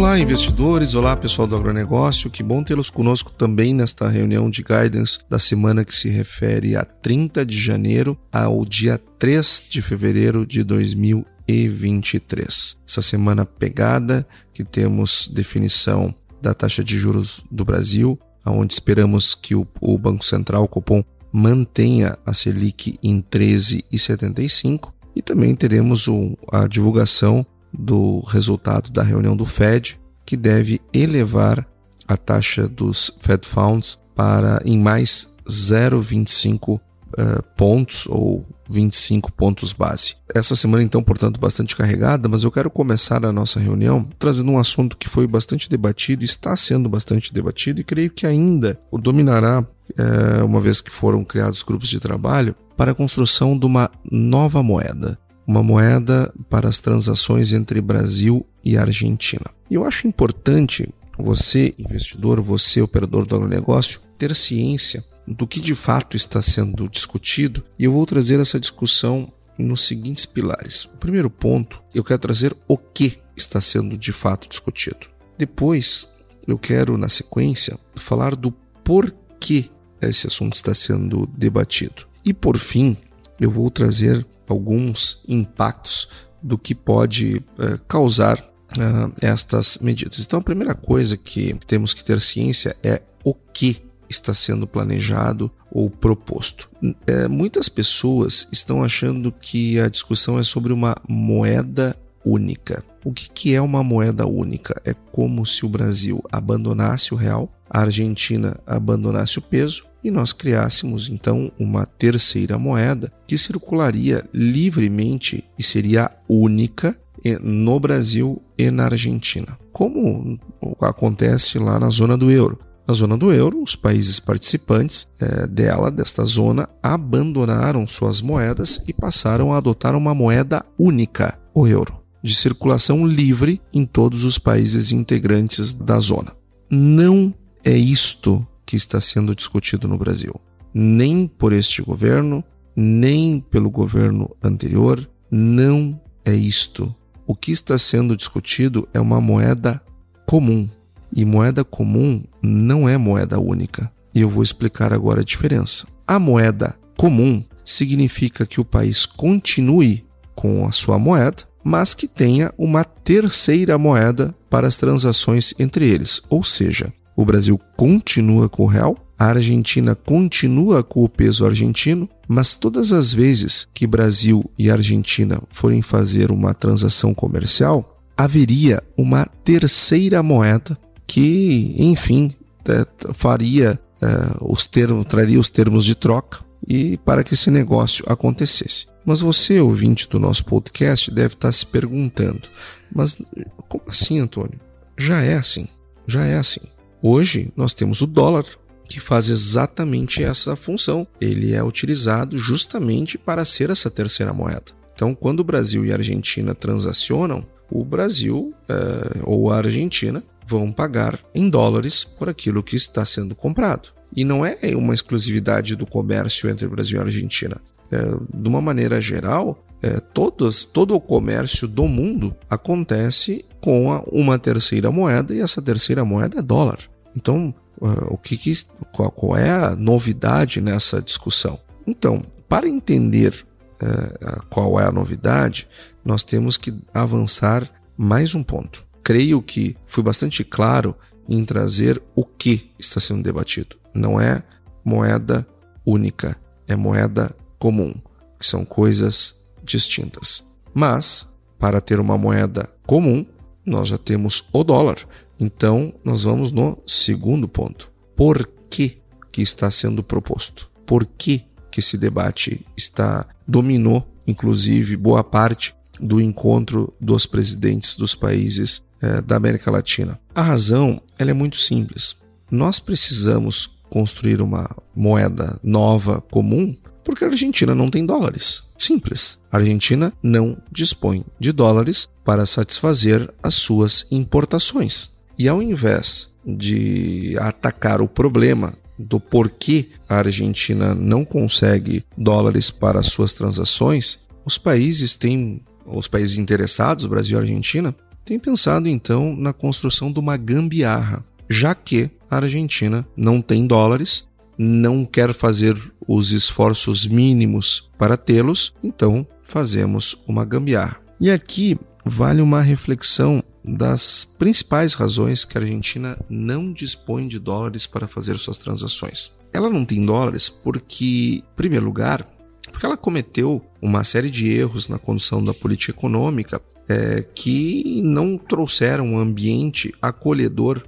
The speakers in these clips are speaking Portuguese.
Olá, investidores! Olá, pessoal do agronegócio! Que bom tê-los conosco também nesta reunião de guidance da semana que se refere a 30 de janeiro ao dia 3 de fevereiro de 2023. Essa semana pegada que temos definição da taxa de juros do Brasil, onde esperamos que o, o Banco Central, o Copom, mantenha a Selic em 13,75 e também teremos a divulgação do resultado da reunião do Fed, que deve elevar a taxa dos Fed Funds para em mais 0,25 uh, eh, pontos ou 25 pontos base. Essa semana, então, portanto, bastante carregada, mas eu quero começar a nossa reunião trazendo um assunto que foi bastante debatido, está sendo bastante debatido e creio que ainda o dominará, uh, uma vez que foram criados grupos de trabalho, para a construção de uma nova moeda uma moeda para as transações entre Brasil e Argentina. Eu acho importante você, investidor, você, operador do agronegócio, ter ciência do que de fato está sendo discutido e eu vou trazer essa discussão nos seguintes pilares. O primeiro ponto, eu quero trazer o que está sendo de fato discutido. Depois, eu quero, na sequência, falar do porquê esse assunto está sendo debatido. E por fim, eu vou trazer alguns impactos do que pode uh, causar uh, estas medidas. Então, a primeira coisa que temos que ter ciência é o que está sendo planejado ou proposto. É, muitas pessoas estão achando que a discussão é sobre uma moeda única. O que, que é uma moeda única? É como se o Brasil abandonasse o real, a Argentina abandonasse o peso e nós criássemos então uma terceira moeda que circularia livremente e seria única no Brasil e na Argentina, como acontece lá na zona do euro. Na zona do euro, os países participantes é, dela, desta zona, abandonaram suas moedas e passaram a adotar uma moeda única, o euro, de circulação livre em todos os países integrantes da zona. Não é isto que está sendo discutido no Brasil. Nem por este governo, nem pelo governo anterior, não é isto. O que está sendo discutido é uma moeda comum. E moeda comum não é moeda única. E eu vou explicar agora a diferença. A moeda comum significa que o país continue com a sua moeda, mas que tenha uma terceira moeda para as transações entre eles. Ou seja, o Brasil continua com o real, a Argentina continua com o peso argentino, mas todas as vezes que Brasil e Argentina forem fazer uma transação comercial, haveria uma terceira moeda que, enfim, é, faria é, os termos, traria os termos de troca e para que esse negócio acontecesse. Mas você, ouvinte do nosso podcast, deve estar se perguntando: mas como assim, Antônio? Já é assim, já é assim. Hoje nós temos o dólar, que faz exatamente essa função. Ele é utilizado justamente para ser essa terceira moeda. Então, quando o Brasil e a Argentina transacionam, o Brasil é, ou a Argentina vão pagar em dólares por aquilo que está sendo comprado. E não é uma exclusividade do comércio entre Brasil e Argentina. É, de uma maneira geral, é, todos, todo o comércio do mundo acontece com a, uma terceira moeda e essa terceira moeda é dólar. Então, uh, o que, que qual, qual, é a novidade nessa discussão? Então, para entender uh, qual é a novidade, nós temos que avançar mais um ponto. Creio que fui bastante claro em trazer o que está sendo debatido. Não é moeda única, é moeda comum, que são coisas distintas. Mas, para ter uma moeda comum, nós já temos o dólar. Então, nós vamos no segundo ponto. Por que, que está sendo proposto? Por que, que esse debate está dominou, inclusive, boa parte do encontro dos presidentes dos países eh, da América Latina? A razão ela é muito simples. Nós precisamos construir uma moeda nova comum porque a Argentina não tem dólares. Simples. A Argentina não dispõe de dólares para satisfazer as suas importações. E ao invés de atacar o problema do porquê a Argentina não consegue dólares para suas transações, os países têm, os países interessados, Brasil e Argentina, têm pensado então na construção de uma gambiarra, já que a Argentina não tem dólares, não quer fazer os esforços mínimos para tê-los, então fazemos uma gambiarra. E aqui vale uma reflexão das principais razões que a Argentina não dispõe de dólares para fazer suas transações. Ela não tem dólares porque, em primeiro lugar, porque ela cometeu uma série de erros na condução da política econômica é, que não trouxeram um ambiente acolhedor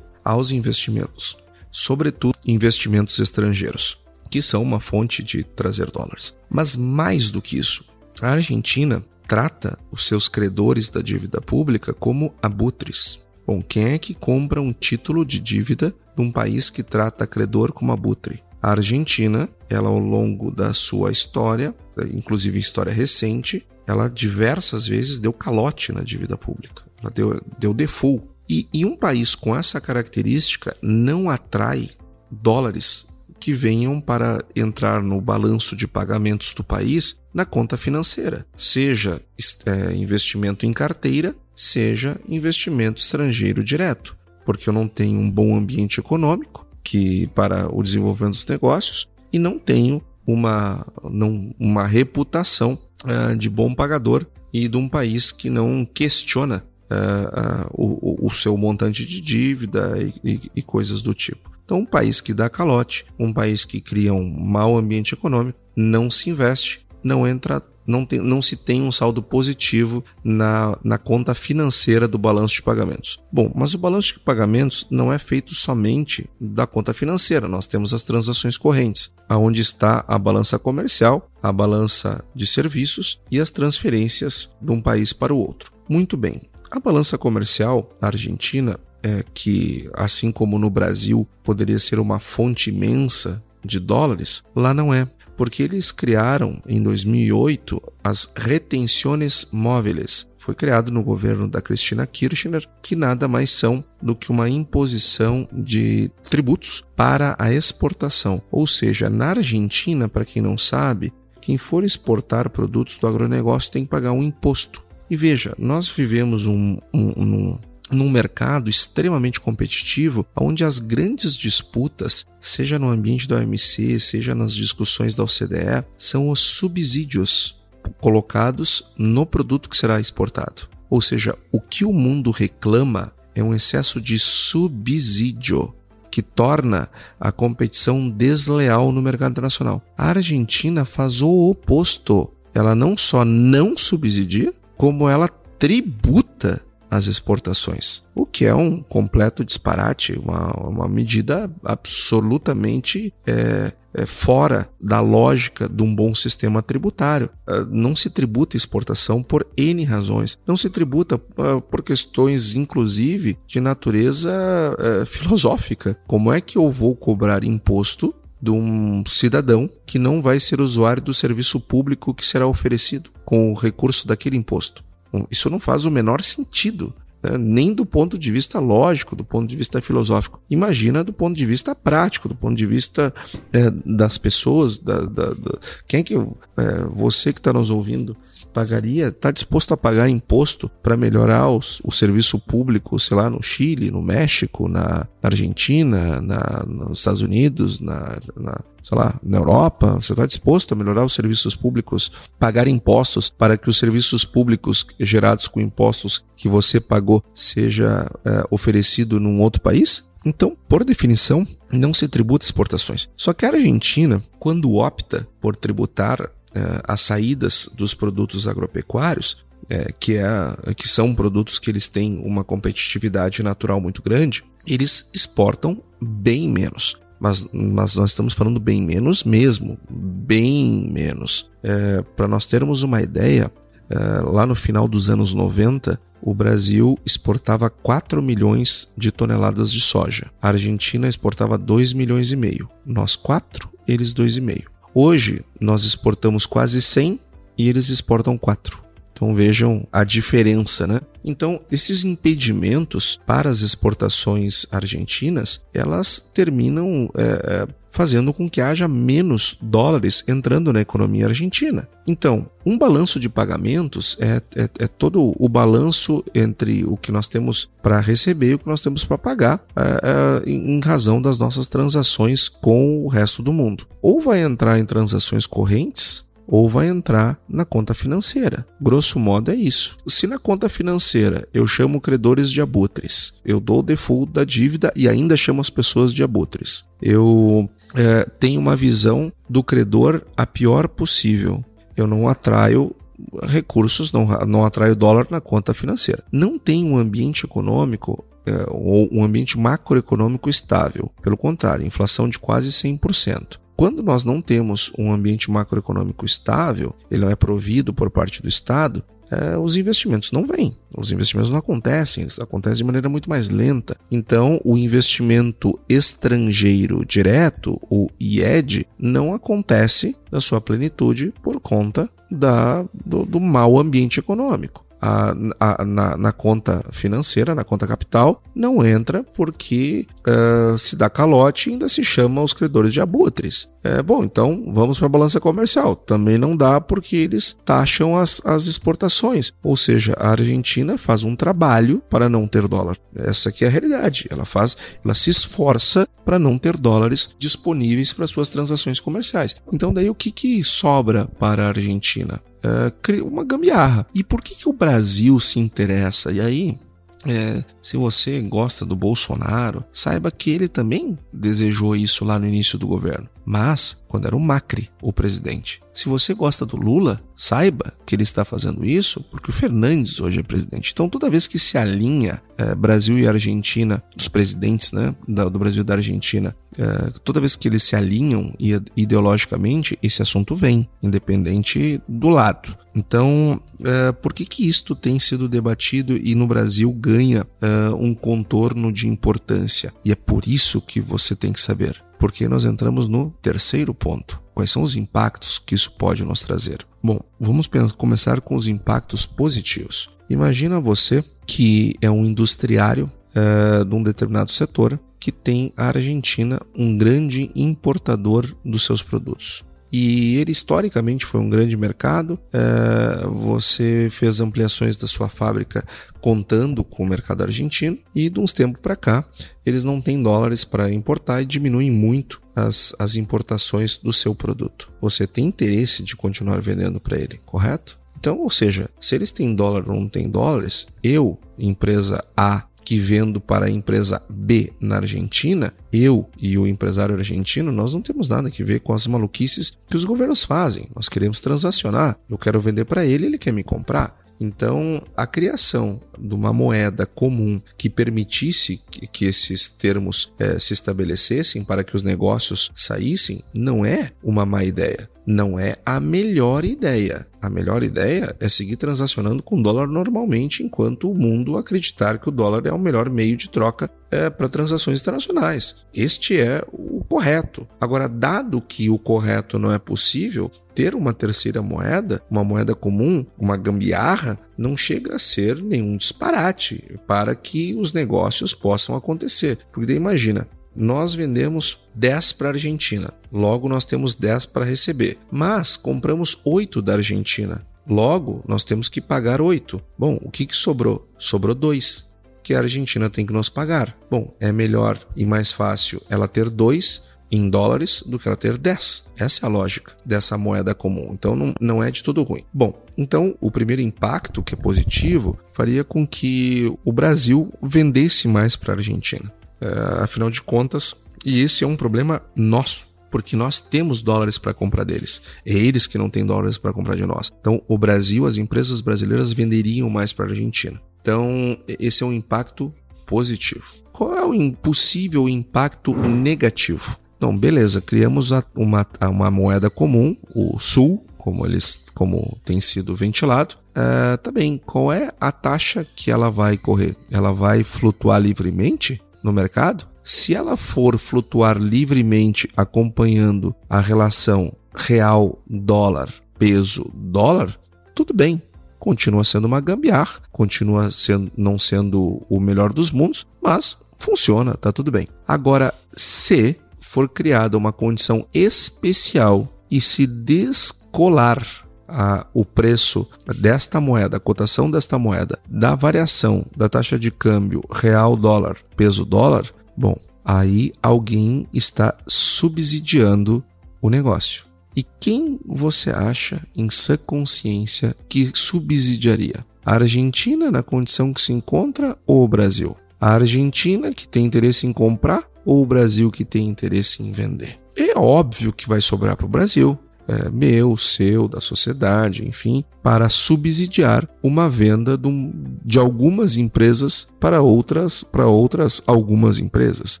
aos investimentos, sobretudo investimentos estrangeiros, que são uma fonte de trazer dólares. Mas mais do que isso, a Argentina trata os seus credores da dívida pública como abutres. Bom, quem é que compra um título de dívida de um país que trata credor como abutre? A Argentina, ela ao longo da sua história, inclusive história recente, ela diversas vezes deu calote na dívida pública. Ela deu, deu default e, e um país com essa característica não atrai dólares que venham para entrar no balanço de pagamentos do país na conta financeira, seja é, investimento em carteira, seja investimento estrangeiro direto, porque eu não tenho um bom ambiente econômico que para o desenvolvimento dos negócios e não tenho uma, não, uma reputação uh, de bom pagador e de um país que não questiona uh, uh, o, o, seu montante de dívida e, e, e coisas do tipo. Então, um país que dá calote, um país que cria um mau ambiente econômico, não se investe, não entra, não, tem, não se tem um saldo positivo na, na conta financeira do balanço de pagamentos. Bom, mas o balanço de pagamentos não é feito somente da conta financeira, nós temos as transações correntes, aonde está a balança comercial, a balança de serviços e as transferências de um país para o outro. Muito bem, a balança comercial argentina, é que, assim como no Brasil poderia ser uma fonte imensa de dólares, lá não é, porque eles criaram em 2008 as retenções móveis. Foi criado no governo da Cristina Kirchner, que nada mais são do que uma imposição de tributos para a exportação. Ou seja, na Argentina, para quem não sabe, quem for exportar produtos do agronegócio tem que pagar um imposto. E veja, nós vivemos um, um, um, num mercado extremamente competitivo, onde as grandes disputas, seja no ambiente da OMC, seja nas discussões da OCDE, são os subsídios colocados no produto que será exportado. Ou seja, o que o mundo reclama é um excesso de subsídio que torna a competição desleal no mercado internacional. A Argentina faz o oposto. Ela não só não subsidia, como ela tributa as exportações, o que é um completo disparate, uma, uma medida absolutamente é, é fora da lógica de um bom sistema tributário. É, não se tributa exportação por N razões, não se tributa é, por questões, inclusive, de natureza é, filosófica. Como é que eu vou cobrar imposto de um cidadão que não vai ser usuário do serviço público que será oferecido com o recurso daquele imposto. Isso não faz o menor sentido, né? nem do ponto de vista lógico, do ponto de vista filosófico. Imagina do ponto de vista prático, do ponto de vista é, das pessoas, da, da, da, quem é que é, você que está nos ouvindo pagaria, está disposto a pagar imposto para melhorar os, o serviço público, sei lá, no Chile, no México, na, Argentina, na, nos Estados Unidos, na, na sei lá, na Europa? Você está disposto a melhorar os serviços públicos, pagar impostos para que os serviços públicos gerados com impostos que você pagou seja é, oferecido num outro país? Então, por definição, não se tributa exportações. Só que a Argentina, quando opta por tributar é, as saídas dos produtos agropecuários, é, que, é, que são produtos que eles têm uma competitividade natural muito grande, eles exportam bem menos. Mas, mas nós estamos falando bem menos mesmo, bem menos. É, Para nós termos uma ideia, é, lá no final dos anos 90, o Brasil exportava 4 milhões de toneladas de soja. A Argentina exportava 2 milhões e meio. Nós 4, eles 2,5. Hoje, nós exportamos quase 100 e eles exportam 4. Então vejam a diferença, né? Então, esses impedimentos para as exportações argentinas, elas terminam é, é, fazendo com que haja menos dólares entrando na economia argentina. Então, um balanço de pagamentos é, é, é todo o balanço entre o que nós temos para receber e o que nós temos para pagar é, é, em razão das nossas transações com o resto do mundo. Ou vai entrar em transações correntes, ou vai entrar na conta financeira. Grosso modo é isso. Se na conta financeira eu chamo credores de abutres, eu dou o default da dívida e ainda chamo as pessoas de abutres. Eu é, tenho uma visão do credor a pior possível. Eu não atraio recursos, não, não atraio dólar na conta financeira. Não tem um ambiente econômico é, ou um ambiente macroeconômico estável. Pelo contrário, inflação de quase 100%. Quando nós não temos um ambiente macroeconômico estável, ele não é provido por parte do Estado, é, os investimentos não vêm, os investimentos não acontecem, eles acontecem de maneira muito mais lenta. Então, o investimento estrangeiro direto, o IED, não acontece na sua plenitude por conta da, do, do mau ambiente econômico a, a, na, na, conta financeira, na conta capital, não entra porque uh, se dá calote e ainda se chama os credores de abutres. É, bom, então vamos para a balança comercial. Também não dá porque eles taxam as, as exportações. Ou seja, a Argentina faz um trabalho para não ter dólar. Essa aqui é a realidade. Ela faz, ela se esforça para não ter dólares disponíveis para suas transações comerciais. Então daí o que, que sobra para a Argentina? É, uma gambiarra. E por que, que o Brasil se interessa? E aí, é, se você gosta do Bolsonaro, saiba que ele também desejou isso lá no início do governo. Mas, quando era o Macri o presidente. Se você gosta do Lula, saiba que ele está fazendo isso porque o Fernandes hoje é presidente. Então, toda vez que se alinha é, Brasil e Argentina, os presidentes né, do Brasil e da Argentina, é, toda vez que eles se alinham ideologicamente, esse assunto vem, independente do lado. Então, é, por que, que isto tem sido debatido e no Brasil ganha é, um contorno de importância? E é por isso que você tem que saber porque nós entramos no terceiro ponto. Quais são os impactos que isso pode nos trazer? Bom, vamos começar com os impactos positivos. Imagina você que é um industriário é, de um determinado setor que tem a Argentina um grande importador dos seus produtos e ele historicamente foi um grande mercado. É, você fez ampliações da sua fábrica contando com o mercado argentino e de uns tempos para cá eles não têm dólares para importar e diminuem muito as, as importações do seu produto. Você tem interesse de continuar vendendo para ele, correto? Então, ou seja, se eles têm dólar ou não têm dólares, eu, empresa A, que vendo para a empresa B na Argentina, eu e o empresário argentino, nós não temos nada que ver com as maluquices que os governos fazem. Nós queremos transacionar. Eu quero vender para ele, ele quer me comprar. Então, a criação de uma moeda comum que permitisse que, esses termos é, se estabelecessem para que os negócios saíssem não é uma má ideia. Não é a melhor ideia. A melhor ideia é seguir transacionando com dólar normalmente, enquanto o mundo acreditar que o dólar é o melhor meio de troca é, para transações internacionais. Este é o correto. Agora, dado que o correto não é possível, ter uma terceira moeda, uma moeda comum, uma gambiarra, não chega a ser nenhum disparate para que os negócios possam acontecer. Porque daí imagina, nós vendemos 10 para a Argentina, logo nós temos 10 para receber, mas compramos 8 da Argentina. Logo, nós temos que pagar 8. Bom, o que, que sobrou? Sobrou 2 que a Argentina tem que nos pagar. Bom, é melhor e mais fácil ela ter dois em dólares do que ela ter 10. Essa é a lógica dessa moeda comum. Então não, não é de todo ruim. Bom, então o primeiro impacto, que é positivo, faria com que o Brasil vendesse mais para a Argentina. É, afinal de contas, e esse é um problema nosso porque nós temos dólares para comprar deles. É eles que não têm dólares para comprar de nós. Então, o Brasil, as empresas brasileiras venderiam mais para a Argentina. Então, esse é um impacto positivo. Qual é o possível impacto negativo? Então, beleza, criamos uma, uma moeda comum, o SUL, como eles como tem sido ventilado. Uh, tá bem, qual é a taxa que ela vai correr? Ela vai flutuar livremente no mercado? Se ela for flutuar livremente acompanhando a relação real dólar peso dólar, tudo bem. Continua sendo uma gambiarra, continua sendo, não sendo o melhor dos mundos, mas funciona, tá tudo bem. Agora, se for criada uma condição especial e se descolar a, o preço desta moeda, a cotação desta moeda, da variação da taxa de câmbio real dólar, peso dólar, Bom, aí alguém está subsidiando o negócio. E quem você acha, em sã consciência, que subsidiaria? A Argentina, na condição que se encontra, ou o Brasil? A Argentina, que tem interesse em comprar, ou o Brasil, que tem interesse em vender? É óbvio que vai sobrar para o Brasil é, meu, seu, da sociedade, enfim, para subsidiar uma venda de, um, de algumas empresas para outras, para outras algumas empresas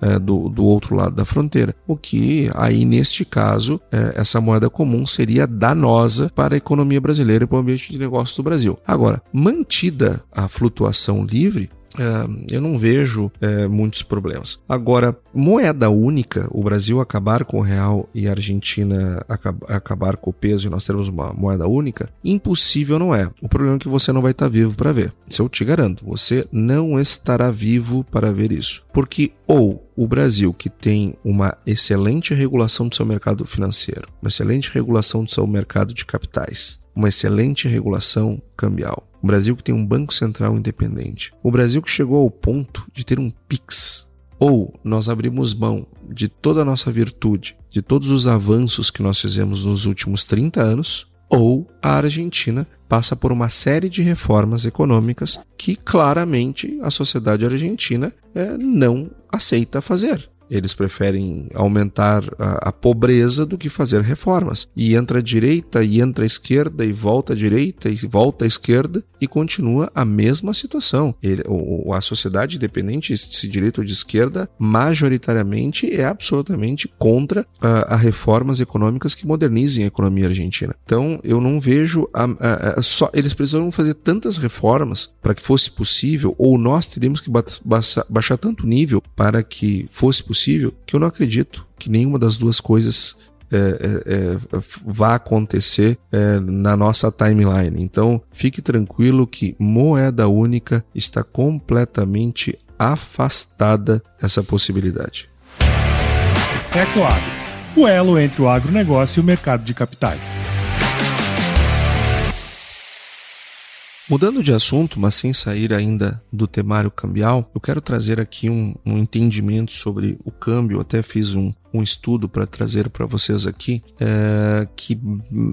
é, do, do outro lado da fronteira. O que aí, neste caso, é, essa moeda comum seria danosa para a economia brasileira e para o ambiente de negócios do Brasil. Agora, mantida a flutuação livre, eu não vejo é, muitos problemas. Agora, moeda única, o Brasil acabar com o real e a Argentina acabar com o peso e nós termos uma moeda única, impossível não é. O problema é que você não vai estar vivo para ver. Isso eu te garanto, você não estará vivo para ver isso. Porque ou o Brasil, que tem uma excelente regulação do seu mercado financeiro, uma excelente regulação do seu mercado de capitais, uma excelente regulação cambial, o Brasil que tem um Banco Central independente. O Brasil que chegou ao ponto de ter um PIX. Ou nós abrimos mão de toda a nossa virtude, de todos os avanços que nós fizemos nos últimos 30 anos, ou a Argentina passa por uma série de reformas econômicas que claramente a sociedade argentina é, não aceita fazer. Eles preferem aumentar a, a, pobreza do que fazer reformas. E entra a direita, e entra a esquerda, e volta à direita, e volta à esquerda, e continua a mesma situação. Ele, o, a sociedade, independente se direita ou de esquerda, majoritariamente é absolutamente contra a, a reformas econômicas que modernizem a economia argentina. Então, eu não vejo. A, só Eles precisam fazer tantas reformas para que fosse possível, ou nós teríamos que baixar, baixar tanto nível para que fosse possível possível que eu não acredito que nenhuma das duas coisas é, é, é, vá acontecer é, na nossa timeline. Então, fique tranquilo que moeda única está completamente afastada essa possibilidade. É claro, o elo entre o agronegócio e o mercado de capitais. Mudando de assunto, mas sem sair ainda do temário cambial, eu quero trazer aqui um, um entendimento sobre o câmbio. Até fiz um, um estudo para trazer para vocês aqui, é, que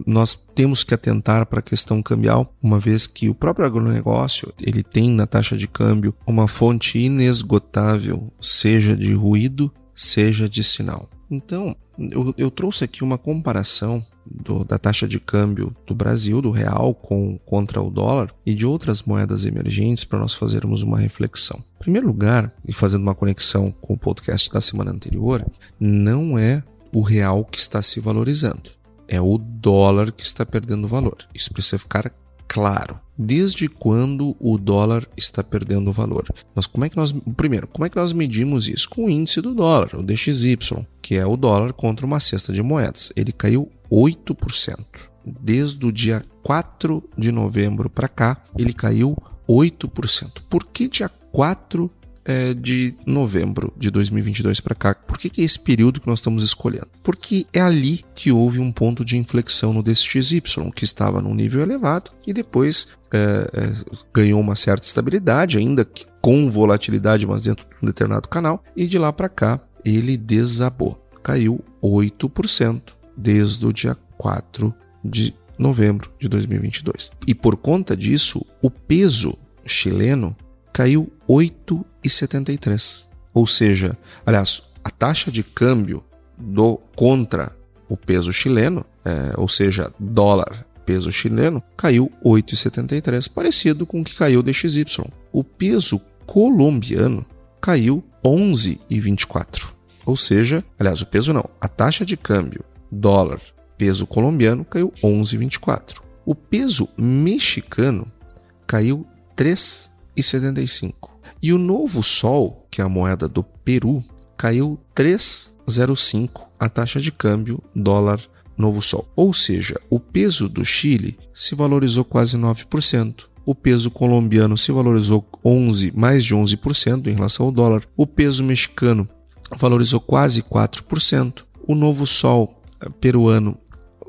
nós temos que atentar para a questão cambial, uma vez que o próprio agronegócio ele tem na taxa de câmbio uma fonte inesgotável, seja de ruído, seja de sinal. Então, eu, eu trouxe aqui uma comparação do, da taxa de câmbio do Brasil, do real, com, contra o dólar e de outras moedas emergentes para nós fazermos uma reflexão. Em primeiro lugar, e fazendo uma conexão com o podcast da semana anterior, não é o real que está se valorizando, é o dólar que está perdendo valor. Isso precisa ficar claro. Desde quando o dólar está perdendo valor? Nós, como é que nós, primeiro, como é que nós medimos isso? Com o índice do dólar, o DXY, que é o dólar contra uma cesta de moedas. Ele caiu 8%. Desde o dia 4 de novembro para cá, ele caiu 8%. Por que dia 4 é, de novembro de 2022 para cá? Por que, que é esse período que nós estamos escolhendo? Porque é ali que houve um ponto de inflexão no DXY, que estava num nível elevado e depois é, é, ganhou uma certa estabilidade, ainda que com volatilidade, mas dentro de um determinado canal, e de lá para cá ele desabou caiu 8% desde o dia 4 de novembro de 2022. E por conta disso, o peso chileno caiu 8,73. Ou seja, aliás, a taxa de câmbio do contra o peso chileno, é, ou seja, dólar peso chileno, caiu 8,73, parecido com o que caiu o DXY. O peso colombiano caiu 11,24. Ou seja, aliás, o peso não, a taxa de câmbio dólar peso colombiano caiu 11,24. O peso mexicano caiu 3,75. E o novo sol, que é a moeda do Peru, caiu 3,05 a taxa de câmbio dólar novo sol. Ou seja, o peso do Chile se valorizou quase 9%. O peso colombiano se valorizou 11, mais de 11% em relação ao dólar. O peso mexicano valorizou quase 4%. O novo sol eh, peruano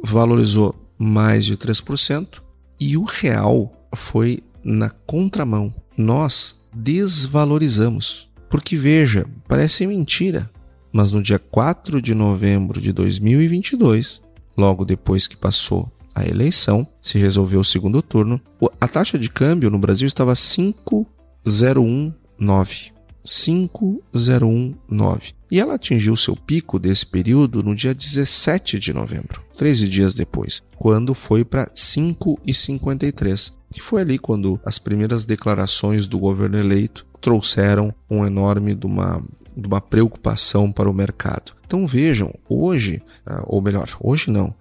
valorizou mais de 3% e o real foi na contramão. Nós desvalorizamos. Porque veja, parece mentira, mas no dia 4 de novembro de 2022, logo depois que passou a eleição, se resolveu o segundo turno, a taxa de câmbio no Brasil estava 5,019. 5,019. E ela atingiu seu pico desse período no dia 17 de novembro, 13 dias depois, quando foi para 5,53, que foi ali quando as primeiras declarações do governo eleito trouxeram um enorme de uma, de uma preocupação para o mercado. Então vejam, hoje, ah, ou melhor, hoje não,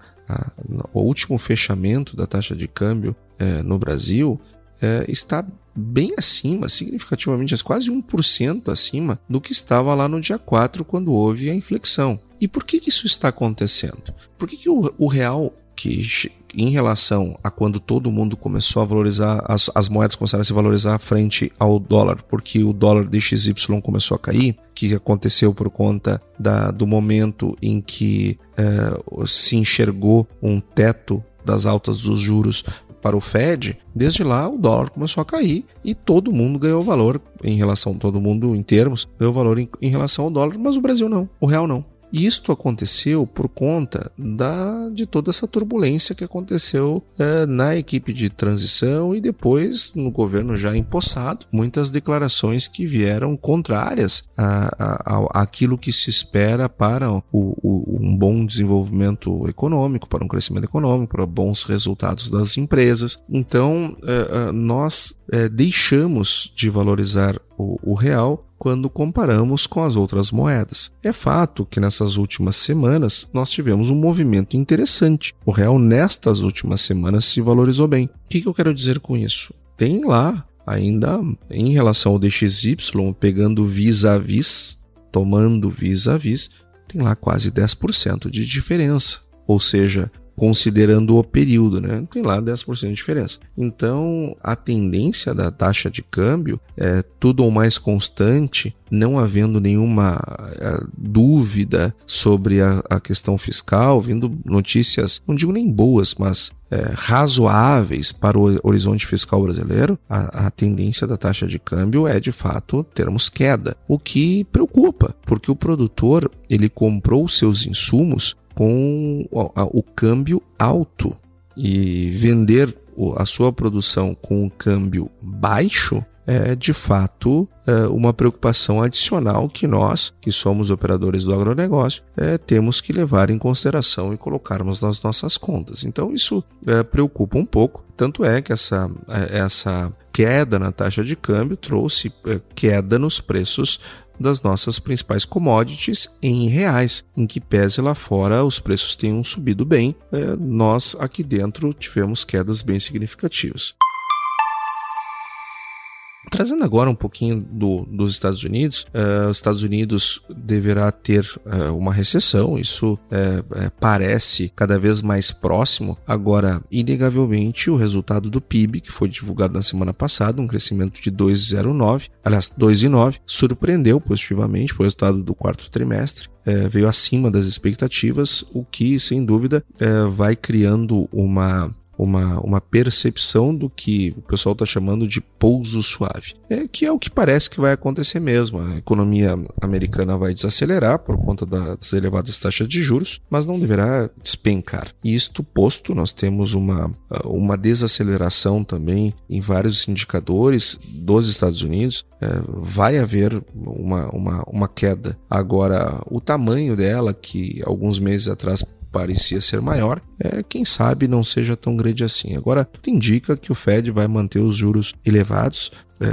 o último fechamento da taxa de câmbio é, no Brasil é, está bem acima, significativamente, quase 1% acima do que estava lá no dia 4, quando houve a inflexão. E por que, isso está acontecendo? Por que, o real, que em relação a quando todo mundo começou a valorizar, as, as moedas começaram a se valorizar frente ao dólar, porque o dólar DXY começou a cair, que aconteceu por conta da, do momento em que é, se enxergou um teto das altas dos juros para o Fed, desde lá o dólar começou a cair e todo mundo ganhou valor em relação, todo mundo em termos, ganhou valor em, em relação ao dólar, mas o Brasil não, o real não. Isto aconteceu por conta da, de toda essa turbulência que aconteceu é, na equipe de transição e depois no governo já empossado. Muitas declarações que vieram contrárias a, aquilo que se espera para o, o, um bom desenvolvimento econômico, para um crescimento econômico, para bons resultados das empresas. Então, é, é, nós é, deixamos de valorizar o, o real quando comparamos com as outras moedas. É fato que nessas últimas semanas nós tivemos um movimento interessante. O real nestas últimas semanas se valorizou bem. O que, que eu quero dizer com isso? Tem lá ainda em relação ao DXY, pegando vis-a-vis, tomando vis-a-vis, tem lá quase 10% de diferença. Ou seja, considerando o período, né? Tem lá 10% de diferença. Então, a tendência da taxa de câmbio é tudo ou mais constante, não havendo nenhuma é, dúvida sobre a, a, questão fiscal, vindo notícias, não digo nem boas, mas é, razoáveis para o horizonte fiscal brasileiro, a, a, tendência da taxa de câmbio é de fato termos queda, o que preocupa, porque o produtor ele comprou seus insumos com o câmbio alto e vender a sua produção com um câmbio baixo é de fato é uma preocupação adicional que nós, que somos operadores do agronegócio, é, temos que levar em consideração e colocarmos nas nossas contas. Então isso é, preocupa um pouco. Tanto é que essa, essa queda na taxa de câmbio trouxe queda nos preços das nossas principais commodities em reais, em que pese lá fora os preços tenham subido bem, é, nós aqui dentro tivemos quedas bem significativas. Trazendo agora um pouquinho do, dos Estados Unidos, uh, os Estados Unidos deverá ter uh, uma recessão, isso uh, parece cada vez mais próximo. Agora, inegavelmente, o resultado do PIB, que foi divulgado na semana passada, um crescimento de 2,09, aliás, 2,9, surpreendeu positivamente o resultado do quarto trimestre. É, veio acima das expectativas, o que, sem dúvida, é, vai criando uma uma, uma percepção do que o pessoal está chamando de pouso suave, é, que é o que parece que vai acontecer mesmo. A economia americana vai desacelerar por conta das elevadas taxas de juros, mas não deverá despencar. E isto posto, nós temos uma, uma desaceleração também em vários indicadores dos Estados Unidos. É, vai haver uma, uma, uma queda. Agora, o tamanho dela, que alguns meses atrás parecia ser maior, é, quem sabe não seja tão grande assim. Agora, tudo indica que o Fed vai manter os juros elevados é,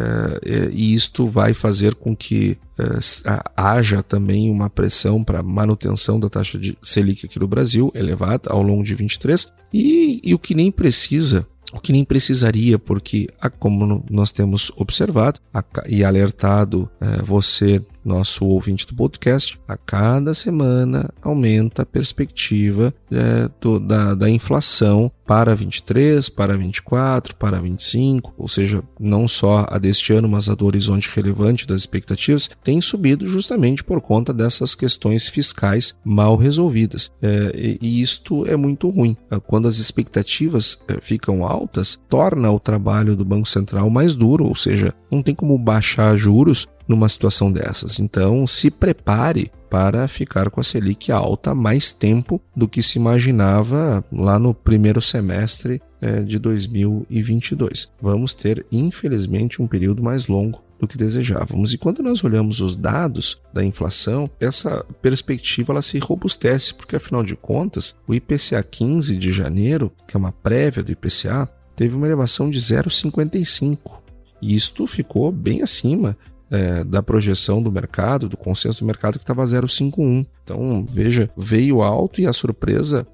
é, e isto vai fazer com que é, haja também uma pressão para manutenção da taxa de Selic aqui no Brasil elevada ao longo de 23 e, e o que nem precisa o que nem precisaria, porque, como nós temos observado e alertado é, você nosso ouvinte do podcast, a cada semana aumenta a perspectiva é, do, da, da inflação para 23, para 24, para 25, ou seja, não só a deste ano, mas a do horizonte relevante das expectativas, tem subido justamente por conta dessas questões fiscais mal resolvidas. É, e, isto é muito ruim. É, quando as expectativas é, ficam altas, torna o trabalho do Banco Central mais duro, ou seja, não tem como baixar juros numa situação dessas. Então, se prepare para ficar com a Selic alta mais tempo do que se imaginava lá no primeiro semestre é, de 2022. Vamos ter, infelizmente, um período mais longo do que desejávamos. E quando nós olhamos os dados da inflação, essa perspectiva ela se robustece, porque afinal de contas, o IPCA 15 de janeiro, que é uma prévia do IPCA, teve uma elevação de 0,55. E isto ficou bem acima é, da projeção do mercado, do consenso do mercado, que estava 0,51. Então, veja, veio alto e a surpresa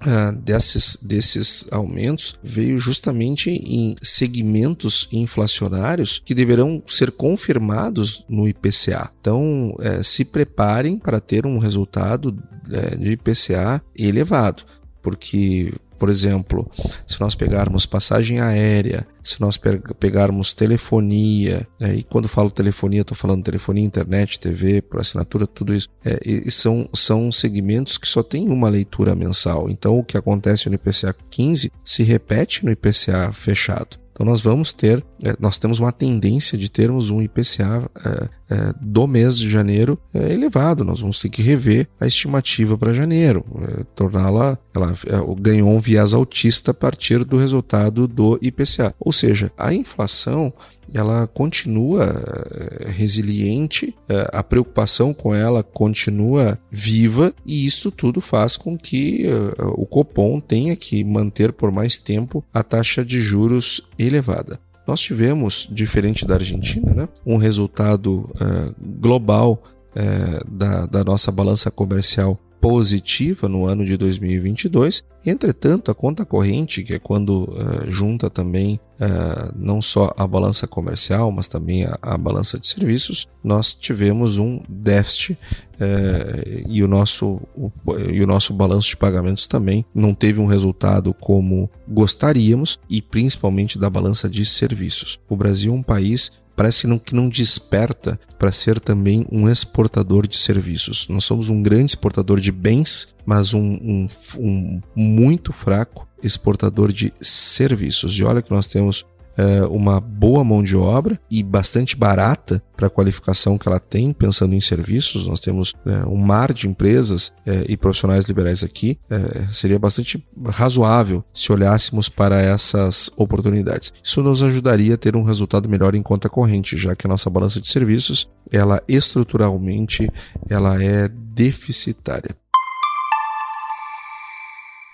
Uh, desses, desses aumentos veio justamente em segmentos inflacionários que deverão ser confirmados no IPCA. Então, é, se preparem para ter um resultado é, de IPCA elevado, porque por exemplo, se nós pegarmos passagem aérea, se nós pegarmos telefonia, é, e quando falo telefonia, estou falando telefonia, internet, TV, por assinatura, tudo isso, é, e são, são segmentos que só tem uma leitura mensal. Então, o que acontece no IPCA 15 se repete no IPCA fechado. Então nós vamos ter, é, nós temos uma tendência de termos um IPCA é, é, do mês de janeiro é, elevado. Nós vamos ter que rever a estimativa para janeiro, é, torná-la, ela é, ganhou um viés autista a partir do resultado do IPCA. Ou seja, a inflação ela continua eh, resiliente, eh, a preocupação com ela continua viva e isso tudo faz com que o Copom tenha que manter por mais tempo a taxa de juros elevada. Nós tivemos, diferente da Argentina, né, um resultado global da, da nossa balança comercial positiva no ano de 2022. Entretanto, a conta corrente, que é quando uh, junta também uh, não só a balança comercial, mas também a, a balança de serviços, nós tivemos um déficit uh, e, o nosso, o, e o nosso balanço de pagamentos também não teve um resultado como gostaríamos, e principalmente da balança de serviços. O Brasil é um país parece que não, que não desperta para ser também um exportador de serviços. Nós somos um grande exportador de bens, mas um, um, um muito fraco exportador de serviços. E olha que nós temos é, uma boa mão de obra e bastante barata para a qualificação que ela tem, pensando em serviços. Nós temos é, um mar de empresas é, e profissionais liberais aqui. Seria bastante razoável se olhássemos para essas oportunidades. Isso nos ajudaria a ter um resultado melhor em conta corrente, já que a nossa balança de serviços, ela estruturalmente, ela é deficitária.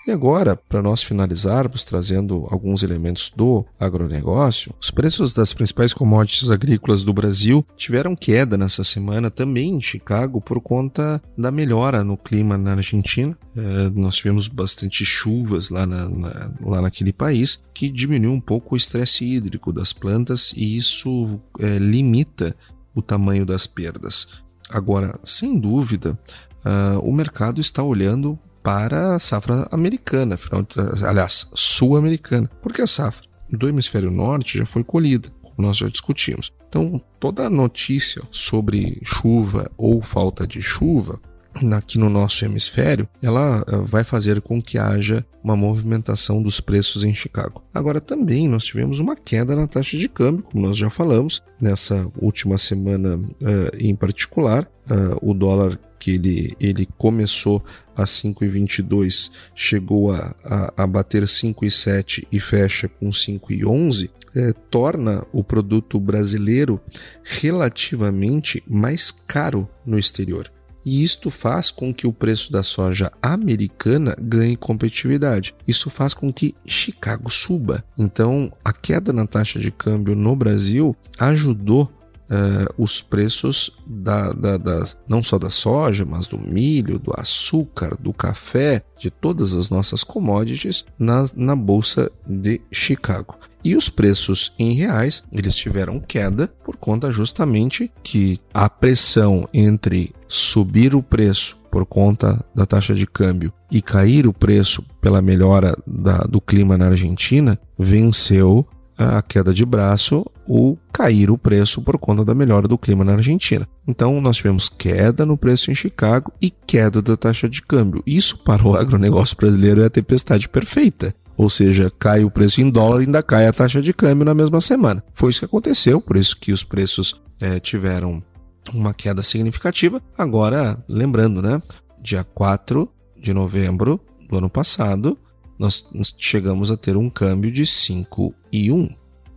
E agora, para nós finalizarmos trazendo alguns elementos do agronegócio, os preços das principais commodities agrícolas do Brasil tiveram queda nessa semana também em Chicago por conta da melhora no clima na Argentina. É, nós tivemos bastante chuvas lá, na, na, lá naquele país que diminuiu um pouco o estresse hídrico das plantas e isso é, limita o tamanho das perdas. Agora, sem dúvida, uh, o mercado está olhando para a safra americana, aliás, sul-americana, porque a safra do hemisfério norte já foi colhida, como nós já discutimos. Então, toda notícia sobre chuva ou falta de chuva aqui no nosso hemisfério, ela eh, vai fazer com que haja uma movimentação dos preços em Chicago. Agora também nós tivemos uma queda na taxa de câmbio, como nós já falamos, nessa última semana uh, em particular, uh, o dólar que ele, ele começou a 5,22, chegou a, a, a bater 5,7 e fecha com 5,11, é, torna o produto brasileiro relativamente mais caro no exterior e isto faz com que o preço da soja americana ganhe competitividade. Isso faz com que Chicago suba. Então, a queda na taxa de câmbio no Brasil ajudou Uh, os preços da, da, da, não só da soja, mas do milho, do açúcar, do café, de todas as nossas commodities na, na Bolsa de Chicago. E os preços em reais, eles tiveram queda por conta justamente que a pressão entre subir o preço por conta da taxa de câmbio e cair o preço pela melhora da, do clima na Argentina venceu a queda de braço ou cair o preço por conta da melhora do clima na Argentina. Então nós tivemos queda no preço em Chicago e queda da taxa de câmbio. Isso para o agronegócio brasileiro é a tempestade perfeita. Ou seja, cai o preço em dólar e ainda cai a taxa de câmbio na mesma semana. Foi isso que aconteceu, por isso que os preços é, tiveram uma queda significativa. Agora, lembrando, né? Dia 4 de novembro do ano passado, nós chegamos a ter um câmbio de 5 e 1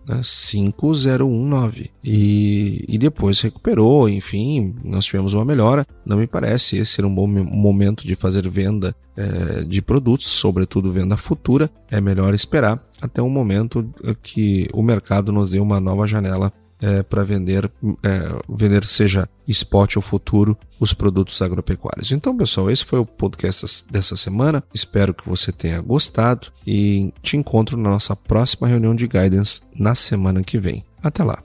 né, 5019 e, e depois recuperou, enfim, nós tivemos uma melhora. Não me parece esse ser um bom momento de fazer venda é, de produtos, sobretudo venda futura. É melhor esperar até o momento que o mercado nos dê uma nova janela é, para vender, é, vender seja spot ou futuro, os produtos agropecuários. Então, pessoal, esse foi o podcast dessa semana. Espero que você tenha gostado e te encontro na nossa próxima reunião de guidance na semana que vem. Até lá.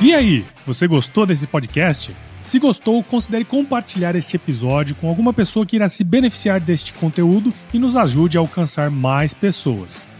E aí, você gostou desse podcast? Se gostou, considere compartilhar este episódio com alguma pessoa que irá se beneficiar deste conteúdo e nos ajude a alcançar mais pessoas.